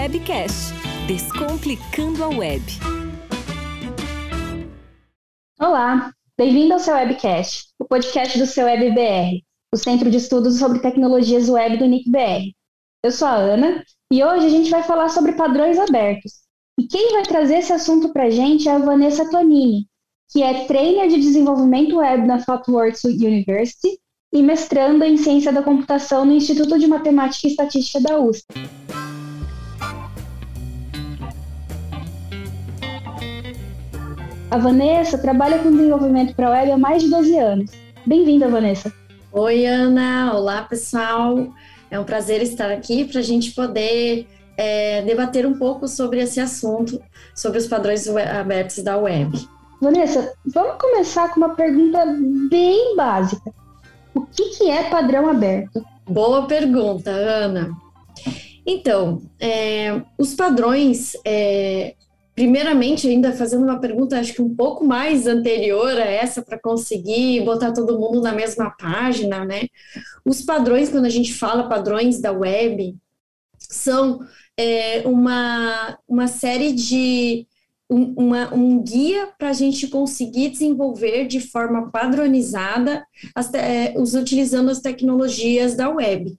Webcast Descomplicando a Web. Olá, bem-vindo ao seu Webcast, o podcast do seu WebBR, o Centro de Estudos sobre Tecnologias Web do NICBR. Eu sou a Ana e hoje a gente vai falar sobre padrões abertos. E quem vai trazer esse assunto para a gente é a Vanessa Tonini, que é trainer de desenvolvimento web na Thoughtworks University e mestranda em ciência da computação no Instituto de Matemática e Estatística da USP. A Vanessa trabalha com desenvolvimento para web há mais de 12 anos. Bem-vinda, Vanessa. Oi, Ana. Olá, pessoal. É um prazer estar aqui para a gente poder é, debater um pouco sobre esse assunto, sobre os padrões abertos da web. Vanessa, vamos começar com uma pergunta bem básica. O que, que é padrão aberto? Boa pergunta, Ana. Então, é, os padrões é, Primeiramente, ainda fazendo uma pergunta, acho que um pouco mais anterior a essa, para conseguir botar todo mundo na mesma página, né? Os padrões, quando a gente fala padrões da web, são é, uma, uma série de. Um, uma, um guia para a gente conseguir desenvolver de forma padronizada, as, é, os, utilizando as tecnologias da web,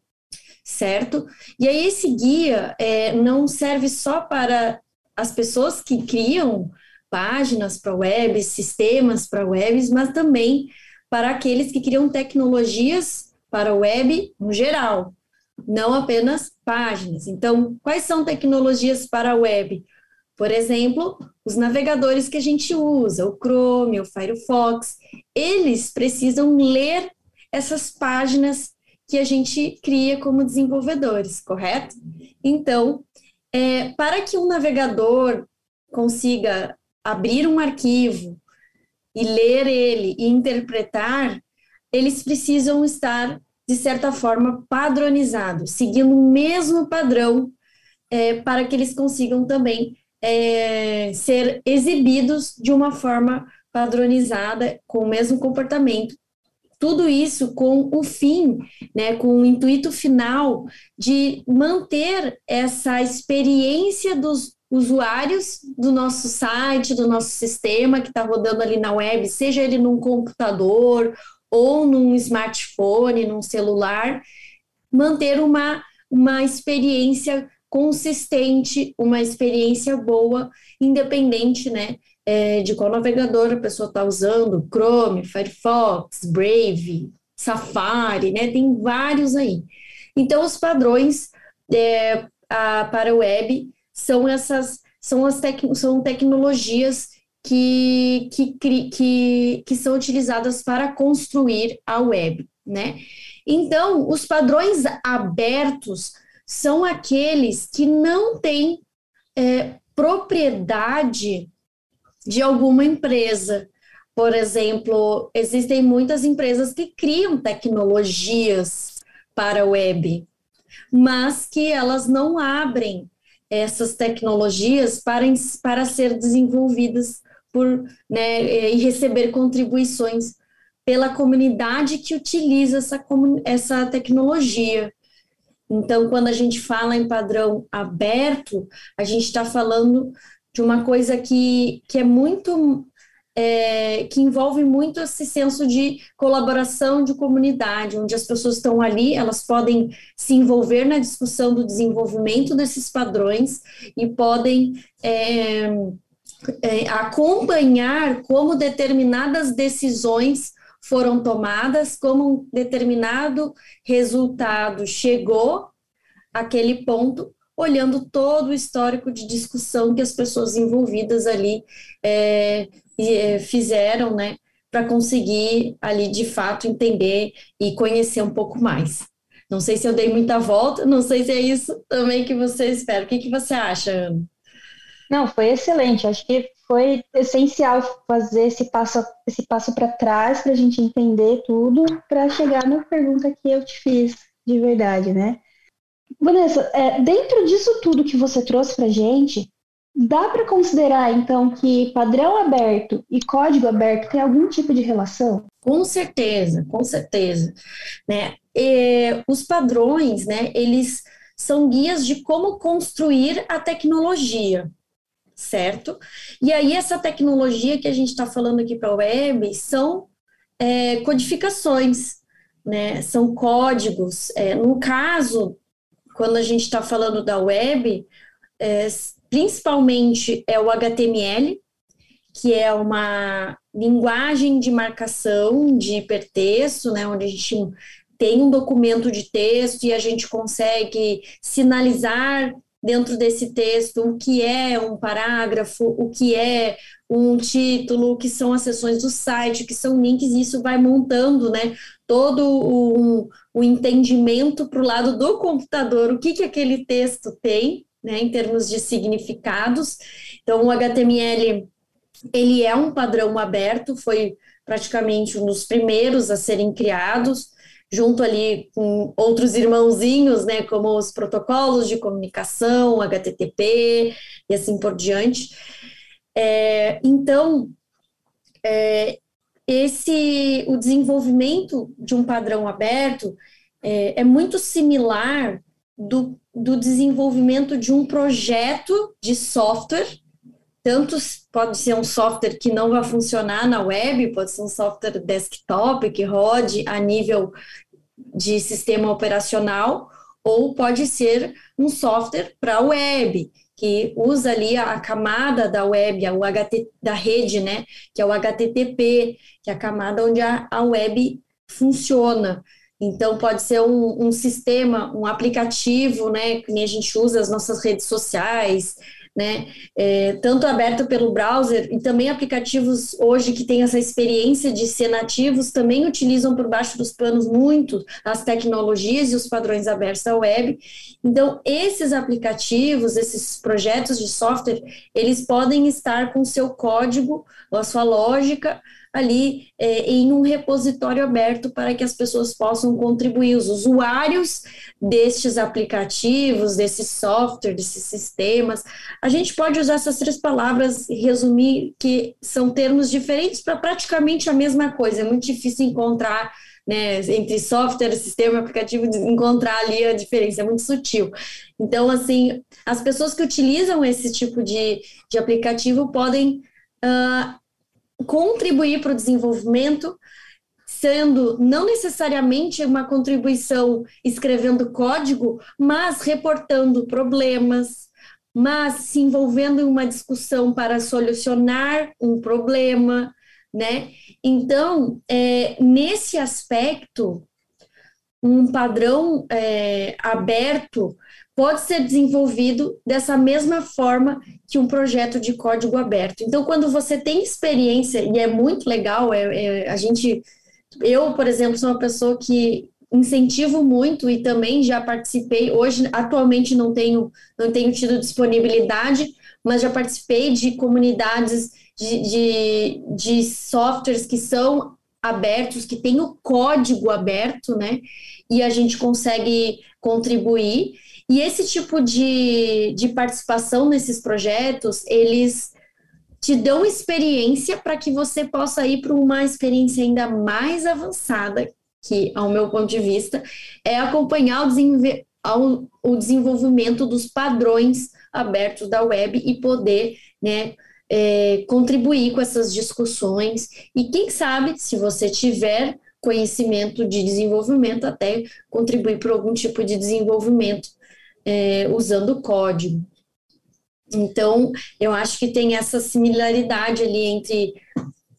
certo? E aí, esse guia é, não serve só para as pessoas que criam páginas para web, sistemas para webs, mas também para aqueles que criam tecnologias para web no geral, não apenas páginas. Então, quais são tecnologias para web? Por exemplo, os navegadores que a gente usa, o Chrome, o Firefox, eles precisam ler essas páginas que a gente cria como desenvolvedores, correto? Então, é, para que um navegador consiga abrir um arquivo e ler ele e interpretar, eles precisam estar, de certa forma, padronizados, seguindo o mesmo padrão, é, para que eles consigam também é, ser exibidos de uma forma padronizada, com o mesmo comportamento tudo isso com o fim, né, com o intuito final de manter essa experiência dos usuários do nosso site, do nosso sistema que está rodando ali na web, seja ele num computador ou num smartphone, num celular, manter uma, uma experiência consistente, uma experiência boa, independente, né, é, de qual navegador a pessoa está usando, Chrome, Firefox, Brave, Safari, né? Tem vários aí. Então, os padrões é, a, para web são essas, são as tec, são tecnologias que, que, que, que são utilizadas para construir a web, né? Então, os padrões abertos são aqueles que não têm é, propriedade de alguma empresa. Por exemplo, existem muitas empresas que criam tecnologias para a web, mas que elas não abrem essas tecnologias para, para ser desenvolvidas por, né, e receber contribuições pela comunidade que utiliza essa, essa tecnologia. Então, quando a gente fala em padrão aberto, a gente está falando de uma coisa que, que é muito é, que envolve muito esse senso de colaboração de comunidade, onde as pessoas estão ali, elas podem se envolver na discussão do desenvolvimento desses padrões e podem é, é, acompanhar como determinadas decisões foram tomadas, como um determinado resultado chegou àquele ponto olhando todo o histórico de discussão que as pessoas envolvidas ali é, é, fizeram, né, para conseguir ali de fato entender e conhecer um pouco mais. Não sei se eu dei muita volta, não sei se é isso também que você espera. O que, que você acha, Ana? Não, foi excelente. Acho que foi essencial fazer esse passo, esse passo para trás para a gente entender tudo, para chegar na pergunta que eu te fiz de verdade, né? Vanessa, é, dentro disso tudo que você trouxe para gente, dá para considerar então que padrão aberto e código aberto tem algum tipo de relação? Com certeza, com certeza, né? E os padrões, né? Eles são guias de como construir a tecnologia, certo? E aí, essa tecnologia que a gente está falando aqui para a web são é, codificações, né? São códigos. É, no caso, quando a gente está falando da web, é, principalmente é o HTML, que é uma linguagem de marcação de hipertexto, né, onde a gente tem um documento de texto e a gente consegue sinalizar dentro desse texto o que é um parágrafo, o que é um título, o que são as seções do site, o que são links, e isso vai montando, né, todo o, o entendimento para o lado do computador, o que, que aquele texto tem, né, em termos de significados. Então, o HTML, ele é um padrão aberto, foi praticamente um dos primeiros a serem criados, junto ali com outros irmãozinhos, né, como os protocolos de comunicação, HTTP e assim por diante. É, então, é, esse o desenvolvimento de um padrão aberto é, é muito similar do, do desenvolvimento de um projeto de software tanto pode ser um software que não vai funcionar na web, pode ser um software desktop que rode a nível de sistema operacional, ou pode ser um software para web, que usa ali a, camada da web, o HT, da rede, né, que é o HTTP, que é a camada onde a, a web funciona. Então, pode ser um, um, sistema, um aplicativo, né, que a gente usa as nossas redes sociais, né? É, tanto aberto pelo browser e também aplicativos hoje que têm essa experiência de ser nativos também utilizam por baixo dos panos muito as tecnologias e os padrões abertos da web. Então, esses aplicativos, esses projetos de software, eles podem estar com seu código, a sua lógica ali é, em um repositório aberto para que as pessoas possam contribuir. Os usuários destes aplicativos, desses software, desses sistemas, a gente pode usar essas três palavras e resumir que são termos diferentes para praticamente a mesma coisa. É muito difícil encontrar né, entre software, sistema aplicativo, encontrar ali a diferença, é muito sutil. Então, assim, as pessoas que utilizam esse tipo de, de aplicativo podem uh, contribuir para o desenvolvimento, sendo não necessariamente uma contribuição escrevendo código, mas reportando problemas, mas se envolvendo em uma discussão para solucionar um problema, né? Então, é, nesse aspecto, um padrão é, aberto pode ser desenvolvido dessa mesma forma que um projeto de código aberto. Então, quando você tem experiência, e é muito legal, é, é, a gente. Eu, por exemplo, sou uma pessoa que incentivo muito e também já participei. Hoje, atualmente, não tenho, não tenho tido disponibilidade, mas já participei de comunidades de, de, de softwares que são abertos, que têm o código aberto, né? E a gente consegue contribuir. E esse tipo de, de participação nesses projetos, eles te dão experiência para que você possa ir para uma experiência ainda mais avançada, que, ao meu ponto de vista, é acompanhar o, o desenvolvimento dos padrões abertos da web e poder né, é, contribuir com essas discussões. E quem sabe, se você tiver conhecimento de desenvolvimento, até contribuir para algum tipo de desenvolvimento é, usando código. Então, eu acho que tem essa similaridade ali entre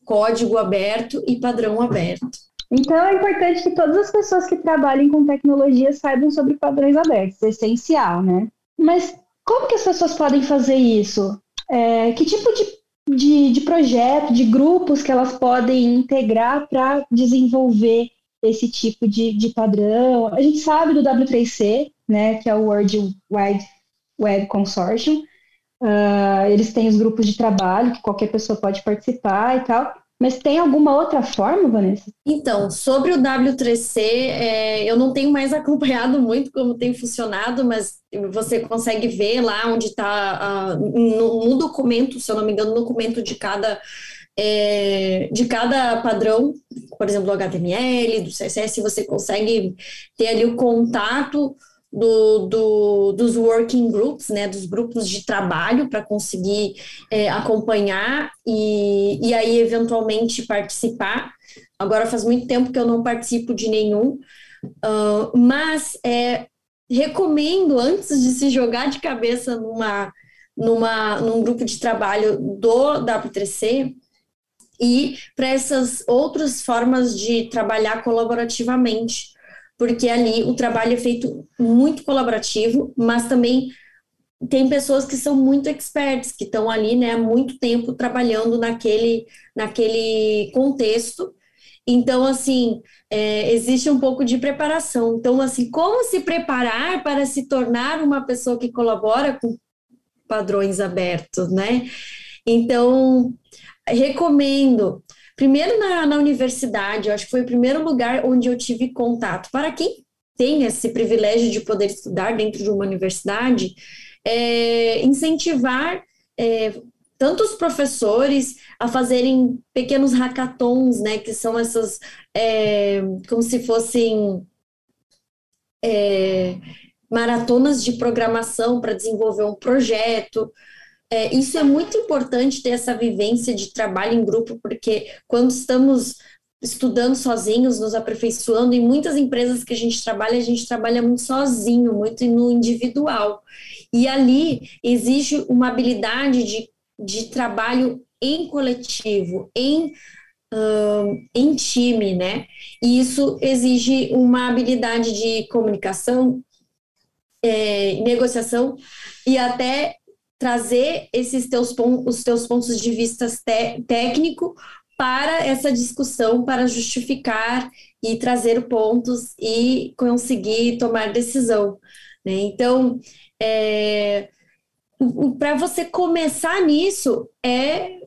código aberto e padrão aberto. Então, é importante que todas as pessoas que trabalhem com tecnologia saibam sobre padrões abertos, é essencial, né? Mas como que as pessoas podem fazer isso? É, que tipo de, de, de projeto, de grupos que elas podem integrar para desenvolver esse tipo de, de padrão? A gente sabe do W3C, né, que é o World Wide Web Consortium. Uh, eles têm os grupos de trabalho que qualquer pessoa pode participar e tal. Mas tem alguma outra forma, Vanessa? Então, sobre o W3C, é, eu não tenho mais acompanhado muito como tem funcionado, mas você consegue ver lá onde está, uh, no, no, documento, se eu não me engano, no documento de cada, é, de cada padrão, por exemplo, do HTML, do CSS, você consegue ter ali o contato do, do, dos working groups, né, dos grupos de trabalho para conseguir é, acompanhar e, e aí eventualmente participar. Agora faz muito tempo que eu não participo de nenhum, uh, mas é, recomendo antes de se jogar de cabeça numa, numa, num grupo de trabalho do W3C e para essas outras formas de trabalhar colaborativamente porque ali o trabalho é feito muito colaborativo, mas também tem pessoas que são muito experts, que estão ali né, há muito tempo trabalhando naquele, naquele contexto. Então, assim, é, existe um pouco de preparação. Então, assim, como se preparar para se tornar uma pessoa que colabora com padrões abertos, né? Então, recomendo Primeiro na, na universidade, eu acho que foi o primeiro lugar onde eu tive contato. Para quem tem esse privilégio de poder estudar dentro de uma universidade, é, incentivar é, tanto os professores a fazerem pequenos hackathons, né, que são essas, é, como se fossem é, maratonas de programação para desenvolver um projeto, é, isso é muito importante ter essa vivência de trabalho em grupo, porque quando estamos estudando sozinhos, nos aperfeiçoando, em muitas empresas que a gente trabalha, a gente trabalha muito sozinho, muito no individual. E ali exige uma habilidade de, de trabalho em coletivo, em, um, em time, né? E isso exige uma habilidade de comunicação, é, negociação e até trazer esses teus os teus pontos de vista técnico para essa discussão, para justificar e trazer pontos e conseguir tomar decisão. Né? Então, é, para você começar nisso, é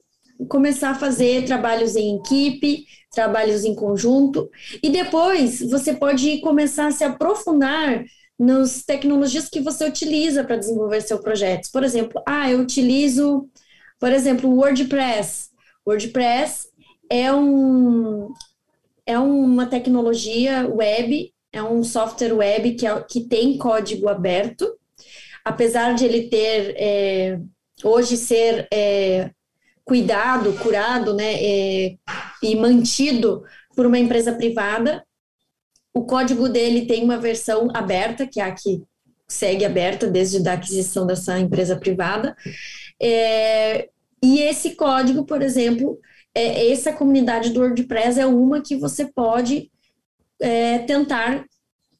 começar a fazer trabalhos em equipe, trabalhos em conjunto, e depois você pode começar a se aprofundar nas tecnologias que você utiliza para desenvolver seu projeto. Por exemplo, ah, eu utilizo, por exemplo, o WordPress. WordPress é um é uma tecnologia web, é um software web que, é, que tem código aberto, apesar de ele ter é, hoje ser é, cuidado, curado, né, é, e mantido por uma empresa privada, o código dele tem uma versão aberta, que é a que segue aberta desde a aquisição dessa empresa privada. É, e esse código, por exemplo, é, essa comunidade do WordPress é uma que você pode é, tentar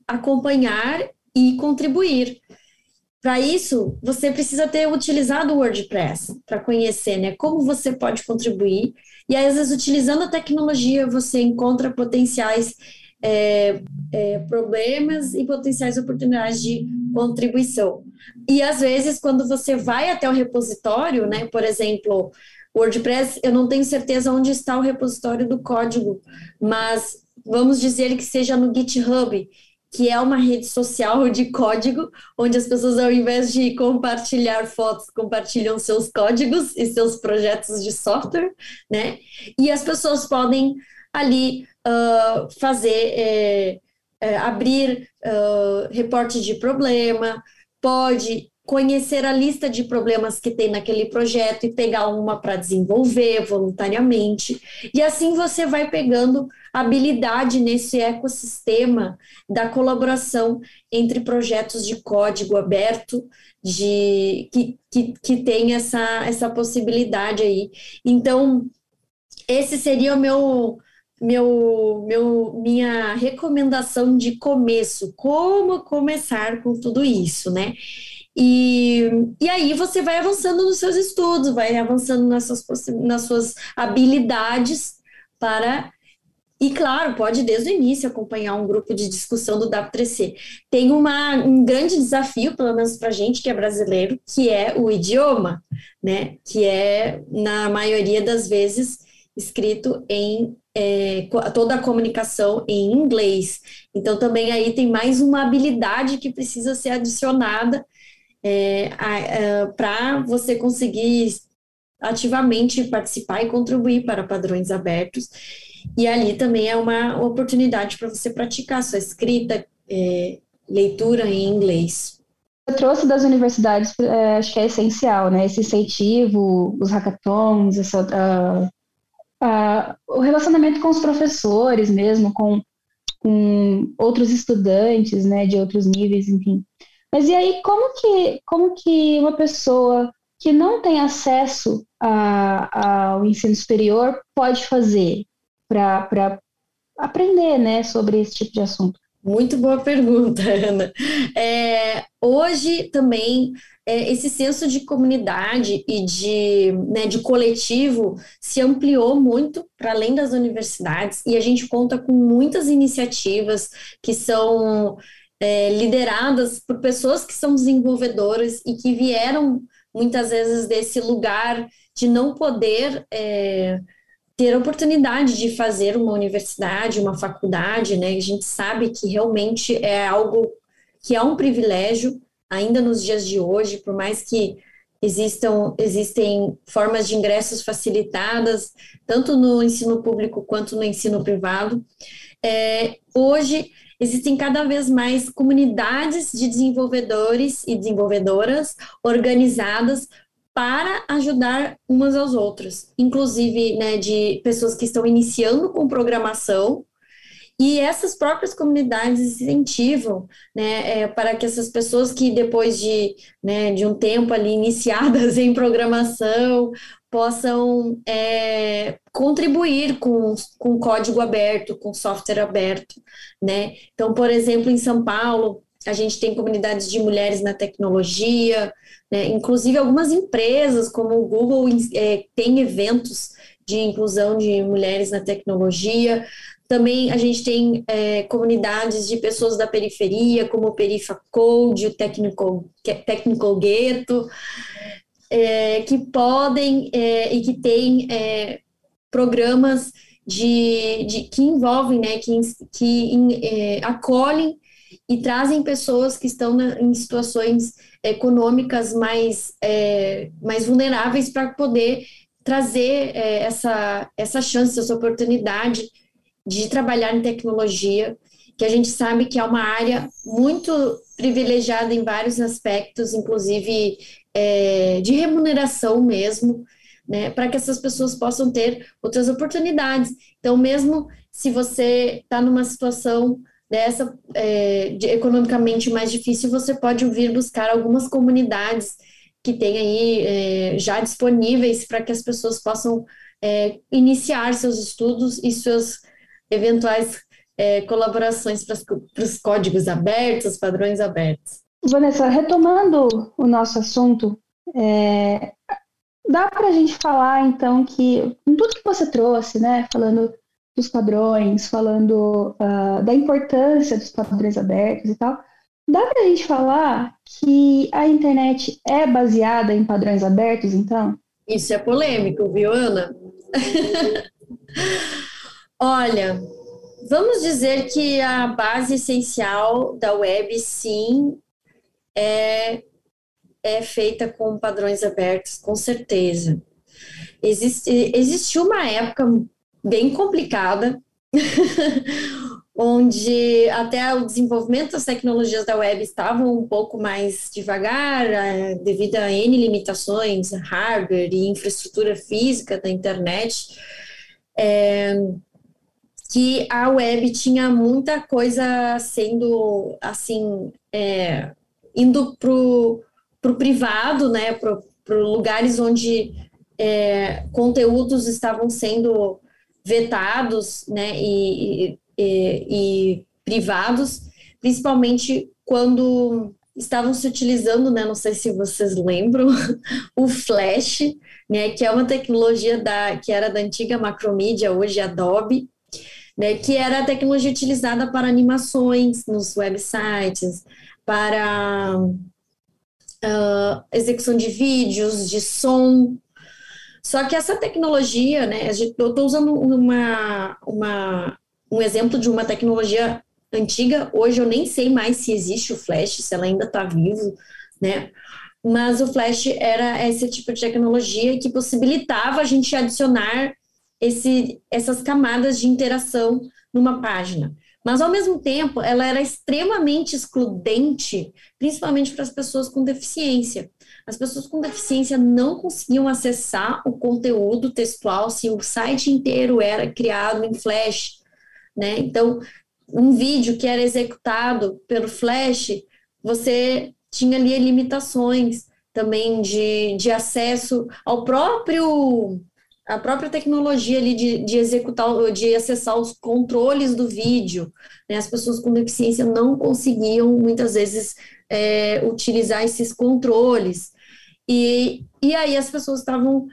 acompanhar e contribuir. Para isso, você precisa ter utilizado o WordPress para conhecer né, como você pode contribuir. E às vezes, utilizando a tecnologia, você encontra potenciais é, é, problemas e potenciais oportunidades de contribuição. E às vezes, quando você vai até o repositório, né, por exemplo, WordPress, eu não tenho certeza onde está o repositório do código, mas vamos dizer que seja no GitHub, que é uma rede social de código, onde as pessoas, ao invés de compartilhar fotos, compartilham seus códigos e seus projetos de software, né? E as pessoas podem ali fazer, é, é, abrir uh, reportes de problema, pode conhecer a lista de problemas que tem naquele projeto e pegar uma para desenvolver voluntariamente. E assim você vai pegando habilidade nesse ecossistema da colaboração entre projetos de código aberto, de que, que, que tem essa, essa possibilidade aí. Então, esse seria o meu meu, meu, minha recomendação de começo, como começar com tudo isso, né? E, e aí você vai avançando nos seus estudos, vai avançando nas suas, nas suas habilidades para. E claro, pode desde o início acompanhar um grupo de discussão do W3C. Tem uma, um grande desafio, pelo menos para a gente que é brasileiro, que é o idioma, né? Que é, na maioria das vezes, escrito em é, toda a comunicação em inglês. Então, também aí tem mais uma habilidade que precisa ser adicionada é, para você conseguir ativamente participar e contribuir para padrões abertos. E ali também é uma oportunidade para você praticar sua escrita, é, leitura em inglês. Eu trouxe das universidades, é, acho que é essencial, né? Esse incentivo, os hackathons, essa, uh, o relacionamento com os professores mesmo, com, com outros estudantes, né? De outros níveis, enfim. Mas e aí, como que, como que uma pessoa que não tem acesso a, ao ensino superior pode fazer para aprender né, sobre esse tipo de assunto? Muito boa pergunta, Ana. É, hoje também é, esse senso de comunidade e de, né, de coletivo se ampliou muito para além das universidades e a gente conta com muitas iniciativas que são é, lideradas por pessoas que são desenvolvedoras e que vieram muitas vezes desse lugar de não poder é, ter a oportunidade de fazer uma universidade, uma faculdade, né? A gente sabe que realmente é algo que é um privilégio ainda nos dias de hoje, por mais que existam existem formas de ingressos facilitadas tanto no ensino público quanto no ensino privado. É, hoje existem cada vez mais comunidades de desenvolvedores e desenvolvedoras organizadas para ajudar umas aos outros, inclusive né, de pessoas que estão iniciando com programação e essas próprias comunidades incentivam né, é, para que essas pessoas que depois de, né, de um tempo ali iniciadas em programação possam é, contribuir com, com código aberto, com software aberto, né? Então, por exemplo, em São Paulo, a gente tem comunidades de mulheres na tecnologia, né? inclusive algumas empresas, como o Google, é, tem eventos de inclusão de mulheres na tecnologia. Também a gente tem é, comunidades de pessoas da periferia, como o Perifa Code, o Technical, Technical Ghetto, é, que podem é, e que têm é, programas de, de, que envolvem, né, que, que é, acolhem e trazem pessoas que estão na, em situações econômicas mais, é, mais vulneráveis para poder trazer é, essa, essa chance, essa oportunidade de trabalhar em tecnologia, que a gente sabe que é uma área muito privilegiada em vários aspectos, inclusive é, de remuneração mesmo, né, para que essas pessoas possam ter outras oportunidades. Então, mesmo se você está numa situação dessa é, de, economicamente mais difícil, você pode vir buscar algumas comunidades que tem aí é, já disponíveis para que as pessoas possam é, iniciar seus estudos e suas eventuais é, colaborações para os códigos abertos, padrões abertos. Vanessa, retomando o nosso assunto, é, dá para a gente falar então que com tudo que você trouxe, né, falando dos padrões, falando uh, da importância dos padrões abertos e tal, dá para a gente falar que a internet é baseada em padrões abertos, então? Isso é polêmico, viu, Ana? Olha, vamos dizer que a base essencial da web, sim, é, é feita com padrões abertos, com certeza. Existe, existiu uma época bem complicada, onde até o desenvolvimento das tecnologias da web estavam um pouco mais devagar, é, devido a N limitações, hardware e infraestrutura física da internet, é, que a web tinha muita coisa sendo, assim, é, indo para o privado, né, para lugares onde é, conteúdos estavam sendo vetados, né, e, e, e, privados, principalmente quando estavam se utilizando, né, não sei se vocês lembram, o Flash, né, que é uma tecnologia da, que era da antiga Macromedia, hoje Adobe, né, que era a tecnologia utilizada para animações nos websites, para uh, execução de vídeos, de som. Só que essa tecnologia, né, eu estou usando uma, uma, um exemplo de uma tecnologia antiga, hoje eu nem sei mais se existe o Flash, se ela ainda está vivo, né? Mas o Flash era esse tipo de tecnologia que possibilitava a gente adicionar esse, essas camadas de interação numa página. Mas, ao mesmo tempo, ela era extremamente excludente, principalmente para as pessoas com deficiência. As pessoas com deficiência não conseguiam acessar o conteúdo textual se o site inteiro era criado em Flash, né? Então, um vídeo que era executado pelo Flash, você tinha ali limitações também de, de acesso ao próprio a própria tecnologia ali de, de executar, de acessar os controles do vídeo. Né? As pessoas com deficiência não conseguiam, muitas vezes, é, utilizar esses controles. E, e aí as pessoas estavam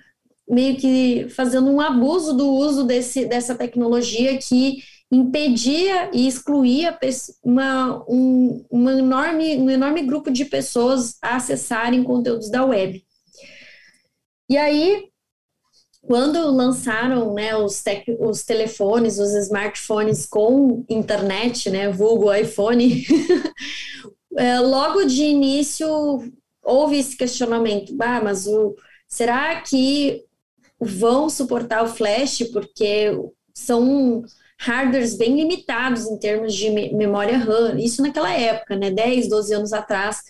meio que fazendo um abuso do uso desse, dessa tecnologia que impedia e excluía uma, um, uma enorme, um enorme grupo de pessoas a acessarem conteúdos da web. E aí, quando lançaram né, os, os telefones, os smartphones com internet, né, vulgo iPhone, é, logo de início houve esse questionamento, bah, mas o, será que vão suportar o flash? Porque são hardwares bem limitados em termos de memória RAM, isso naquela época, né, 10, 12 anos atrás,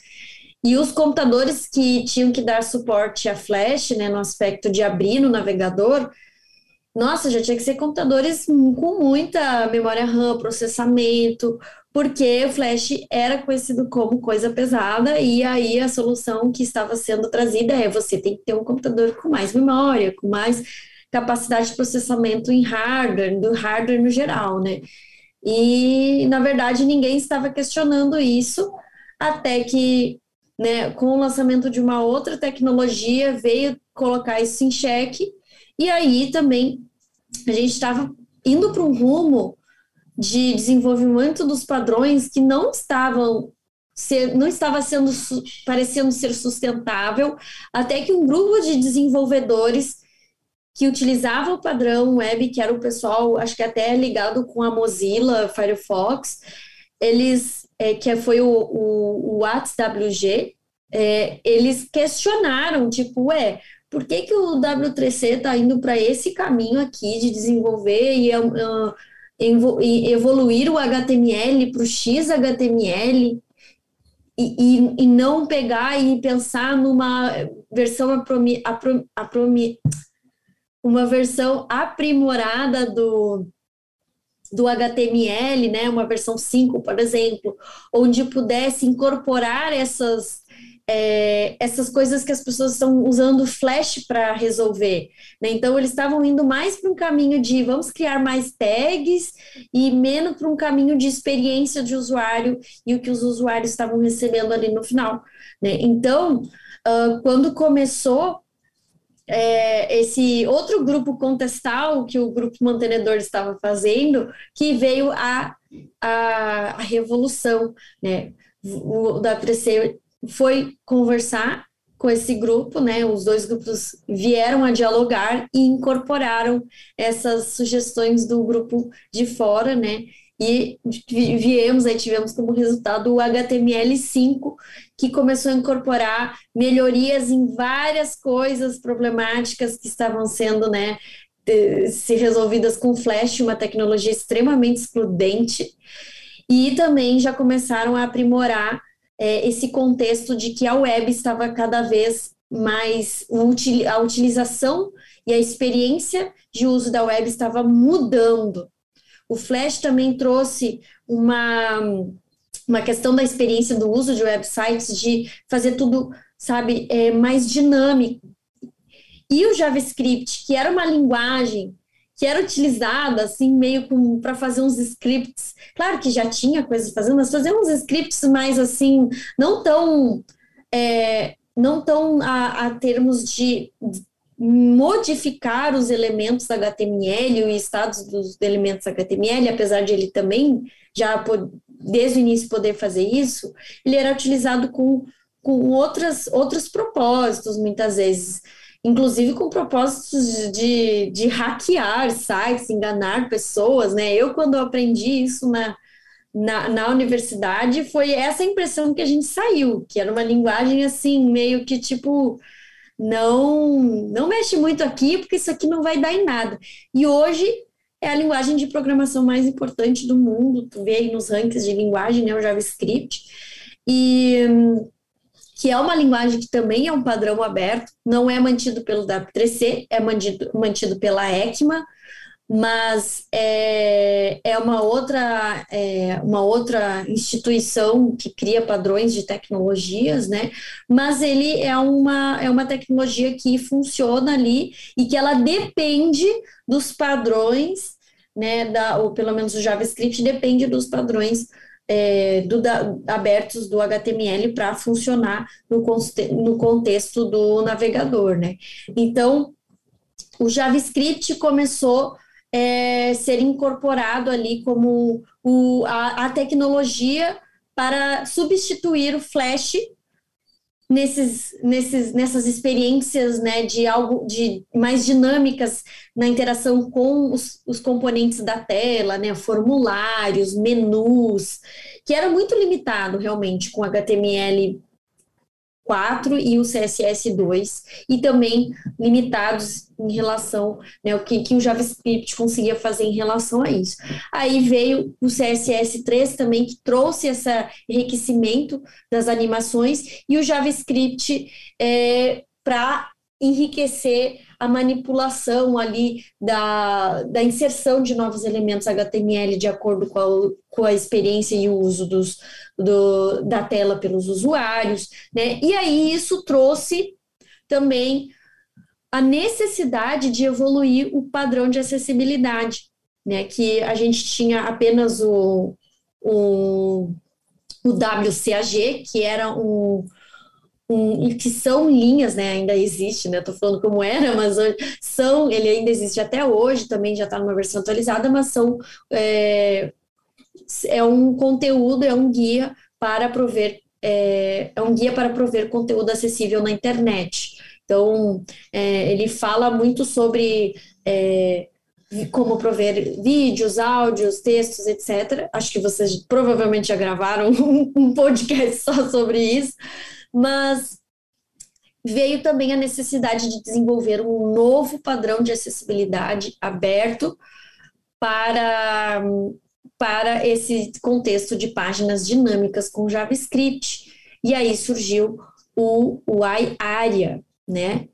e os computadores que tinham que dar suporte a flash, né, no aspecto de abrir no navegador, nossa, já tinha que ser computadores com muita memória RAM, processamento, porque o flash era conhecido como coisa pesada, e aí a solução que estava sendo trazida é você tem que ter um computador com mais memória, com mais capacidade de processamento em hardware, do hardware no geral, né? E, na verdade, ninguém estava questionando isso, até que né, com o lançamento de uma outra tecnologia, veio colocar isso em xeque, e aí também a gente estava indo para um rumo de desenvolvimento dos padrões que não estavam ser, não estava sendo parecendo ser sustentável, até que um grupo de desenvolvedores que utilizava o padrão web, que era o pessoal, acho que até ligado com a Mozilla, Firefox, eles é, que foi o, o, o WatsWG, é, eles questionaram, tipo, ué, por que, que o W3C está indo para esse caminho aqui de desenvolver e, uh, e evoluir o HTML para o XHTML e, e, e, não pegar e pensar numa versão apromi, aprom, apromi, uma versão aprimorada do, do HTML, né, uma versão 5, por exemplo, onde pudesse incorporar essas, é, essas coisas que as pessoas estão usando Flash para resolver. Né? Então, eles estavam indo mais para um caminho de vamos criar mais tags e menos para um caminho de experiência de usuário e o que os usuários estavam recebendo ali no final. Né? Então, uh, quando começou é, esse outro grupo contestal que o grupo mantenedor estava fazendo, que veio a, a, a revolução, né? O, o WTC foi conversar com esse grupo, né? Os dois grupos vieram a dialogar e incorporaram essas sugestões do grupo de fora, né? E viemos, aí tivemos como resultado o HTML5, que começou a incorporar melhorias em várias coisas problemáticas que estavam sendo, né, se resolvidas com Flash, uma tecnologia extremamente excludente, e também já começaram a aprimorar é, esse contexto de que a web estava cada vez mais, a utilização e a experiência de uso da web estava mudando, o Flash também trouxe uma, uma questão da experiência do uso de websites, de fazer tudo, sabe, é, mais dinâmico. E o JavaScript, que era uma linguagem que era utilizada assim meio para fazer uns scripts. Claro que já tinha coisas fazendo, mas fazer uns scripts mais assim, não tão é, não tão a, a termos de modificar os elementos HTML, o estados dos elementos HTML, apesar de ele também já desde o início poder fazer isso, ele era utilizado com, com outras, outros propósitos, muitas vezes, inclusive com propósitos de, de hackear sites, enganar pessoas, né? Eu, quando aprendi isso na, na, na universidade, foi essa impressão que a gente saiu, que era uma linguagem assim, meio que tipo não não mexe muito aqui, porque isso aqui não vai dar em nada. E hoje é a linguagem de programação mais importante do mundo. Tu vê aí nos rankings de linguagem, né, o JavaScript. E que é uma linguagem que também é um padrão aberto, não é mantido pelo W3C, é mantido, mantido pela ECMA, mas é, é uma outra é uma outra instituição que cria padrões de tecnologias, né? Mas ele é uma é uma tecnologia que funciona ali e que ela depende dos padrões, né? Da, ou pelo menos o JavaScript depende dos padrões é, do, da, abertos do HTML para funcionar no, no contexto do navegador, né? Então o JavaScript começou é, ser incorporado ali como o, a, a tecnologia para substituir o Flash nesses, nesses, nessas experiências né, de algo de mais dinâmicas na interação com os, os componentes da tela, né, formulários, menus, que era muito limitado realmente com HTML 4 e o CSS 2, e também limitados em relação né, o que, que o JavaScript conseguia fazer em relação a isso. Aí veio o CSS 3 também, que trouxe esse enriquecimento das animações, e o JavaScript é, para enriquecer a manipulação ali da, da inserção de novos elementos HTML de acordo com a, com a experiência e o uso dos, do, da tela pelos usuários, né? E aí isso trouxe também a necessidade de evoluir o padrão de acessibilidade, né? Que a gente tinha apenas o, o, o WCAG, que era um um, que são linhas, né? Ainda existe, né? Estou falando como era, mas hoje, são, ele ainda existe até hoje, também já está numa versão atualizada, mas são é, é um conteúdo, é um guia para prover é, é um guia para prover conteúdo acessível na internet. Então, é, ele fala muito sobre é, como prover vídeos, áudios, textos, etc. Acho que vocês provavelmente já gravaram um podcast só sobre isso mas veio também a necessidade de desenvolver um novo padrão de acessibilidade aberto para, para esse contexto de páginas dinâmicas com JavaScript. E aí surgiu o YAria, né?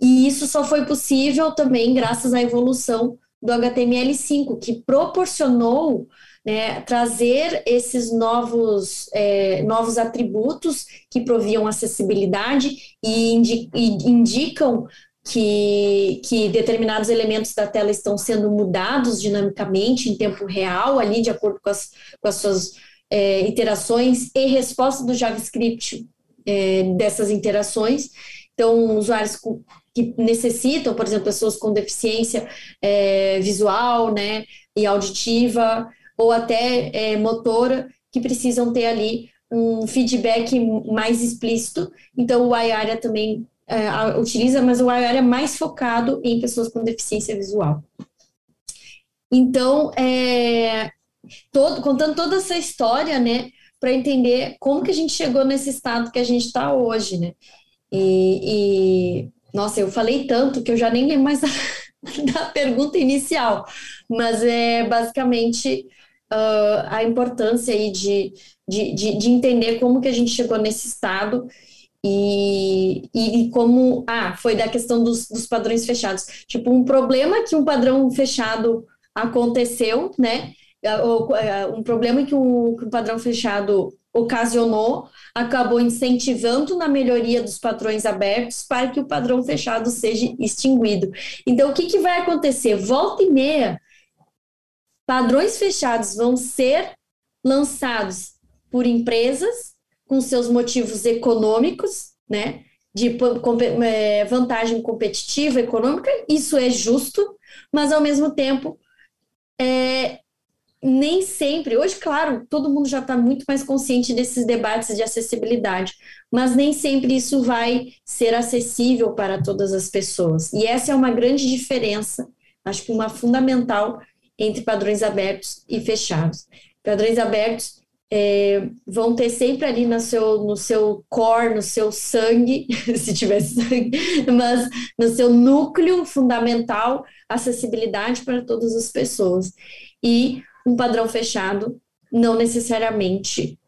E isso só foi possível também graças à evolução do HTML5, que proporcionou né, trazer esses novos, é, novos atributos que proviam acessibilidade e, indi e indicam que, que, determinados elementos da tela estão sendo mudados dinamicamente em tempo real, ali de acordo com as, com as suas é, interações e resposta do JavaScript é, dessas interações. Então, usuários que necessitam, por exemplo, pessoas com deficiência é, visual né, e auditiva, ou até é, motora, que precisam ter ali um feedback mais explícito. Então, o iAria também é, utiliza, mas o iAria é mais focado em pessoas com deficiência visual. Então, é, todo, contando toda essa história, né, para entender como que a gente chegou nesse estado que a gente está hoje, né? E, e, nossa, eu falei tanto que eu já nem lembro mais da, da pergunta inicial, mas é basicamente uh, a importância aí de, de, de, de, entender como que a gente chegou nesse estado e, e, e, como, ah, foi da questão dos, dos padrões fechados. Tipo, um problema que um padrão fechado aconteceu, né, ou, é, um problema que um, que um padrão fechado ocasionou, acabou incentivando na melhoria dos padrões abertos para que o padrão fechado seja extinguido. Então, o que, que vai acontecer? Volta e meia, Padrões fechados vão ser lançados por empresas com seus motivos econômicos, né? De é, vantagem competitiva econômica, isso é justo, mas ao mesmo tempo é, nem sempre, hoje, claro, todo mundo já está muito mais consciente desses debates de acessibilidade, mas nem sempre isso vai ser acessível para todas as pessoas. E essa é uma grande diferença, acho que uma fundamental entre padrões abertos e fechados. Padrões abertos é, vão ter sempre ali no seu, no seu core, no seu sangue, se tiver sangue, mas no seu núcleo fundamental, acessibilidade para todas as pessoas. E um padrão fechado não necessariamente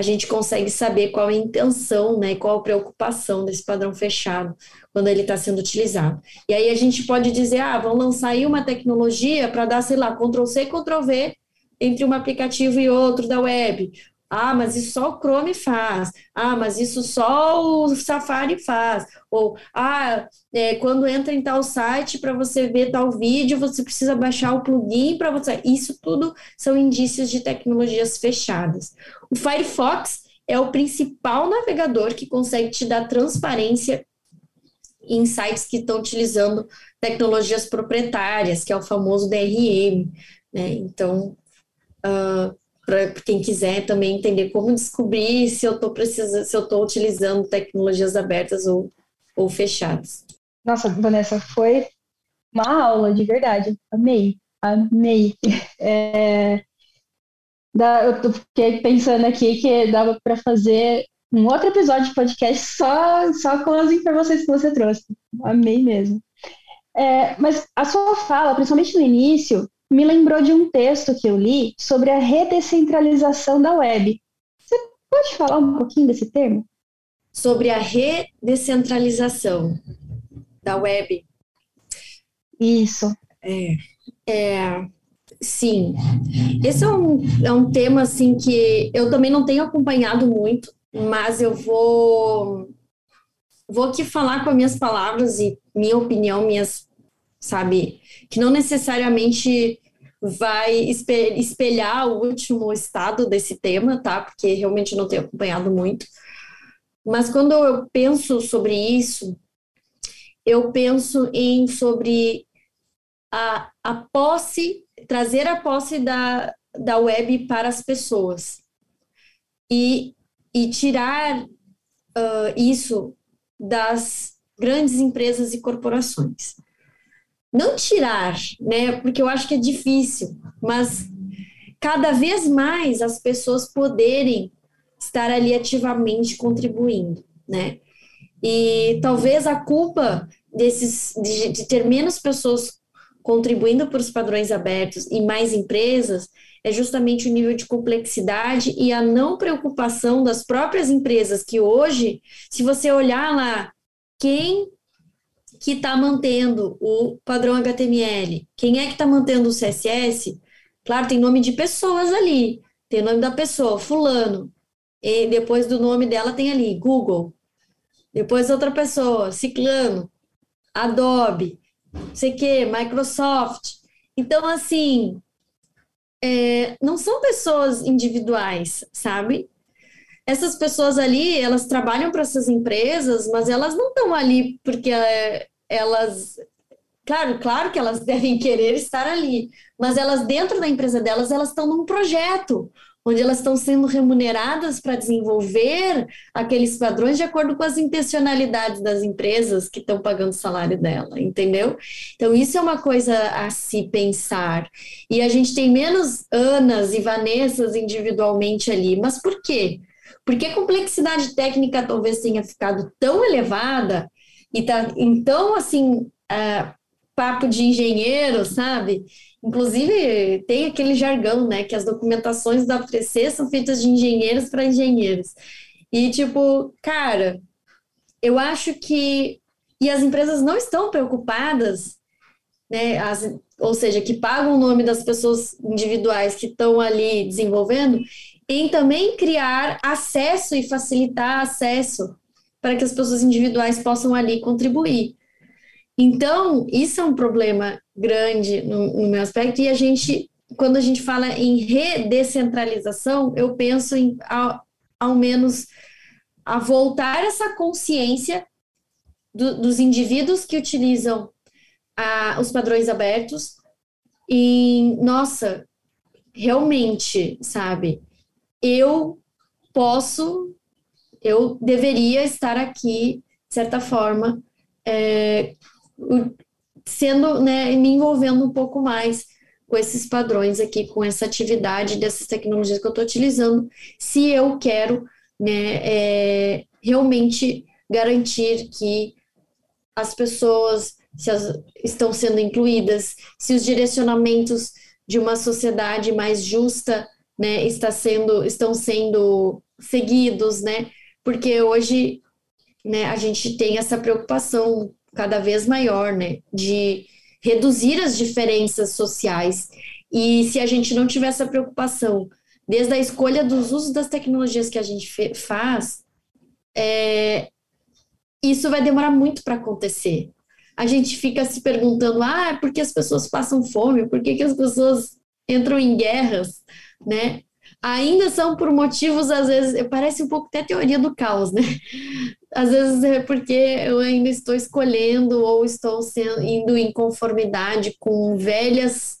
a gente consegue saber qual é a intenção, né, qual a preocupação desse padrão fechado quando ele está sendo utilizado. E aí a gente pode dizer, ah, vamos lançar aí uma tecnologia para dar, sei lá, Ctrl C, Ctrl V entre um aplicativo e outro da web. Ah, mas isso só o Chrome faz. Ah, mas isso só o Safari faz. Ou, ah, é, quando entra em tal site para você ver tal vídeo, você precisa baixar o plugin para você. Isso tudo são indícios de tecnologias fechadas. O Firefox é o principal navegador que consegue te dar transparência em sites que estão utilizando tecnologias proprietárias, que é o famoso DRM. Né? Então, uh, para quem quiser também entender como descobrir se eu estou precisando, se eu estou utilizando tecnologias abertas ou, ou fechadas. Nossa, Vanessa, foi uma aula de verdade. Amei, amei. É, dá, eu fiquei pensando aqui que dava para fazer um outro episódio de podcast só, só com as informações que você trouxe. Amei mesmo. É, mas a sua fala, principalmente no início, me lembrou de um texto que eu li sobre a redescentralização da web. Você pode falar um pouquinho desse termo? Sobre a redescentralização da web. Isso. É, é, sim. Esse é um, é um tema assim que eu também não tenho acompanhado muito, mas eu vou vou aqui falar com as minhas palavras e minha opinião, minhas, sabe, que não necessariamente vai espelhar o último estado desse tema, tá? Porque realmente não tenho acompanhado muito. Mas quando eu penso sobre isso, eu penso em sobre a, a posse, trazer a posse da, da web para as pessoas e, e tirar uh, isso das grandes empresas e corporações não tirar, né? Porque eu acho que é difícil, mas cada vez mais as pessoas poderem estar ali ativamente contribuindo, né? E talvez a culpa desses de, de ter menos pessoas contribuindo para os padrões abertos e mais empresas é justamente o nível de complexidade e a não preocupação das próprias empresas que hoje, se você olhar lá, quem que está mantendo o padrão HTML? Quem é que está mantendo o CSS? Claro, tem nome de pessoas ali. Tem nome da pessoa, fulano. E depois do nome dela tem ali, Google. Depois outra pessoa, Ciclano, Adobe, não sei que, Microsoft. Então, assim, é, não são pessoas individuais, sabe? Essas pessoas ali, elas trabalham para essas empresas, mas elas não estão ali porque é, elas. Claro, claro que elas devem querer estar ali, mas elas, dentro da empresa delas, elas estão num projeto, onde elas estão sendo remuneradas para desenvolver aqueles padrões de acordo com as intencionalidades das empresas que estão pagando o salário dela, entendeu? Então, isso é uma coisa a se pensar. E a gente tem menos Anas e Vanessas individualmente ali, mas por quê? Porque a complexidade técnica talvez tenha ficado tão elevada e tá então assim uh, papo de engenheiro, sabe? Inclusive tem aquele jargão, né, que as documentações da UFTC são feitas de engenheiros para engenheiros. E tipo, cara, eu acho que e as empresas não estão preocupadas, né, as, ou seja, que pagam o nome das pessoas individuais que estão ali desenvolvendo, em também criar acesso e facilitar acesso para que as pessoas individuais possam ali contribuir. Então, isso é um problema grande no, no meu aspecto, e a gente, quando a gente fala em redescentralização, eu penso em, ao, ao menos, a voltar essa consciência do, dos indivíduos que utilizam a, os padrões abertos e, nossa, realmente, sabe, eu posso, eu deveria estar aqui, de certa forma, é, sendo, né, me envolvendo um pouco mais com esses padrões aqui, com essa atividade dessas tecnologias que eu estou utilizando, se eu quero né, é, realmente garantir que as pessoas as, estão sendo incluídas, se os direcionamentos de uma sociedade mais justa né, está sendo, estão sendo seguidos, né? Porque hoje né, a gente tem essa preocupação cada vez maior, né, de reduzir as diferenças sociais. E se a gente não tiver essa preocupação, desde a escolha dos usos das tecnologias que a gente faz, é, isso vai demorar muito para acontecer. A gente fica se perguntando, ah, por que as pessoas passam fome? Por que, que as pessoas entram em guerras, né? ainda são por motivos, às vezes, parece um pouco até teoria do caos, né? Às vezes é porque eu ainda estou escolhendo ou estou sendo, indo em conformidade com velhas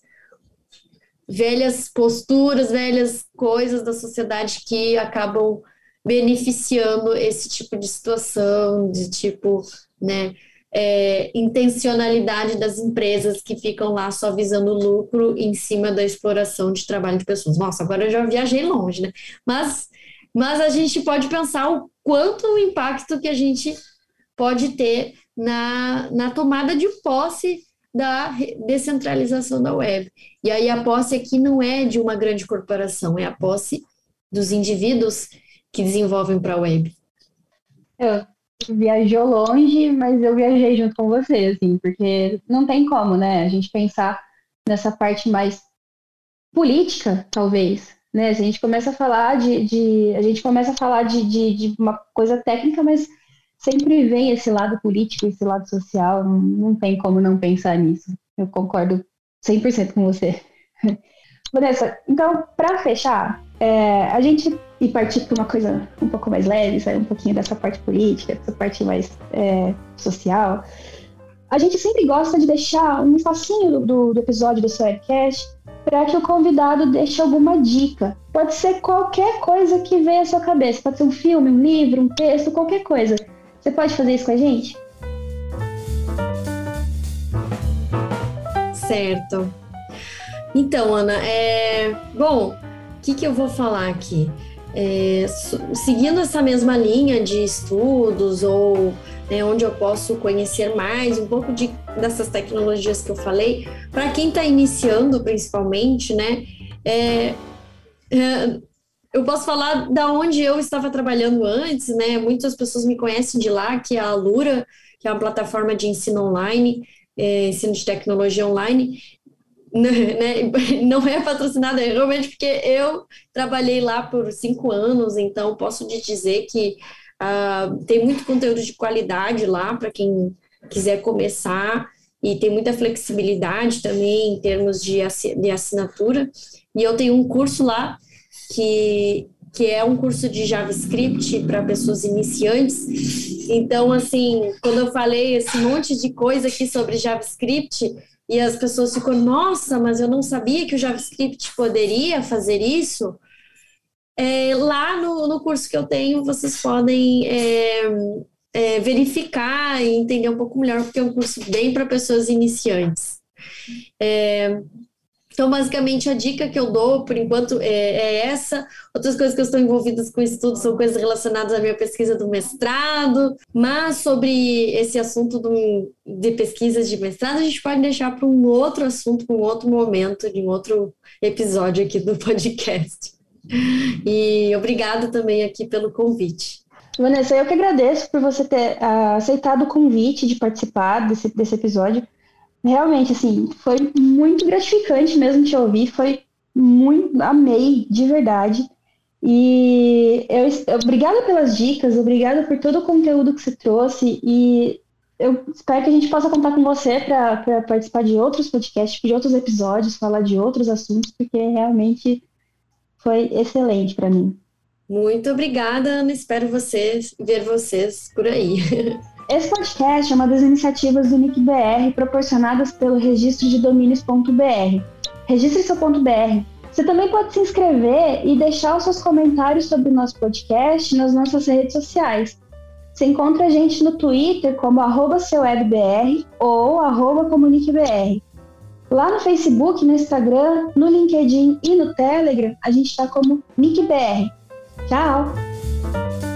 velhas posturas, velhas coisas da sociedade que acabam beneficiando esse tipo de situação, de tipo, né, é, intencionalidade das empresas que ficam lá só visando lucro em cima da exploração de trabalho de pessoas. Nossa, agora eu já viajei longe, né? Mas, mas a gente pode pensar o quanto o impacto que a gente pode ter na, na tomada de posse da descentralização da web. E aí a posse aqui não é de uma grande corporação, é a posse dos indivíduos que desenvolvem para a web. É, viajou longe, mas eu viajei junto com você, assim, porque não tem como, né? A gente pensar nessa parte mais política, talvez, né? A gente começa a falar de, de a gente começa a falar de, de, de, uma coisa técnica, mas sempre vem esse lado político, esse lado social, não, não tem como não pensar nisso. Eu concordo 100% com você. Vanessa, então, para fechar, é, a gente e partir para uma coisa um pouco mais leve, sair um pouquinho dessa parte política, dessa parte mais é, social. A gente sempre gosta de deixar um espacinho do, do episódio do seu webcast para que o convidado deixe alguma dica. Pode ser qualquer coisa que venha à sua cabeça, pode ser um filme, um livro, um texto, qualquer coisa. Você pode fazer isso com a gente? Certo. Então, Ana, é... bom, o que, que eu vou falar aqui? É, seguindo essa mesma linha de estudos ou né, onde eu posso conhecer mais um pouco de, dessas tecnologias que eu falei, para quem está iniciando principalmente, né, é, é, eu posso falar da onde eu estava trabalhando antes, né, muitas pessoas me conhecem de lá, que é a Alura, que é uma plataforma de ensino online, é, ensino de tecnologia online, não é patrocinada é realmente porque eu trabalhei lá por cinco anos, então posso te dizer que uh, tem muito conteúdo de qualidade lá para quem quiser começar e tem muita flexibilidade também em termos de, de assinatura. E eu tenho um curso lá que, que é um curso de JavaScript para pessoas iniciantes. Então, assim, quando eu falei esse monte de coisa aqui sobre JavaScript, e as pessoas ficam, nossa, mas eu não sabia que o JavaScript poderia fazer isso. É, lá no, no curso que eu tenho, vocês podem é, é, verificar e entender um pouco melhor, porque é um curso bem para pessoas iniciantes. Então, basicamente, a dica que eu dou, por enquanto, é, é, essa. Outras coisas que eu estou envolvidas com estudo são coisas relacionadas à minha pesquisa do mestrado. Mas sobre esse assunto do, de pesquisas de mestrado, a gente pode deixar para um outro assunto, para um outro momento, de um outro episódio aqui do podcast. E obrigada também aqui pelo convite. Vanessa, eu que agradeço por você ter uh, aceitado o convite de participar desse, desse episódio realmente, assim, foi muito gratificante mesmo te ouvir, foi muito, amei, de verdade. E eu, obrigada pelas dicas, obrigada por todo o conteúdo que você trouxe e eu espero que a gente possa contar com você para participar de outros podcasts, de outros episódios, falar de outros assuntos, porque realmente foi excelente para mim. Muito obrigada, Ana. Espero vocês, ver vocês por aí. Esse podcast é uma das iniciativas do NICBR proporcionadas pelo registro de domínios.br. Registre .br. Você também pode se inscrever e deixar os seus comentários sobre o nosso podcast nas nossas redes sociais. Você encontra a gente no Twitter como arroba seuwebbr ou arroba comuniquebr. Lá no Facebook, no Instagram, no LinkedIn e no Telegram, a gente está como NickBR. Tchau!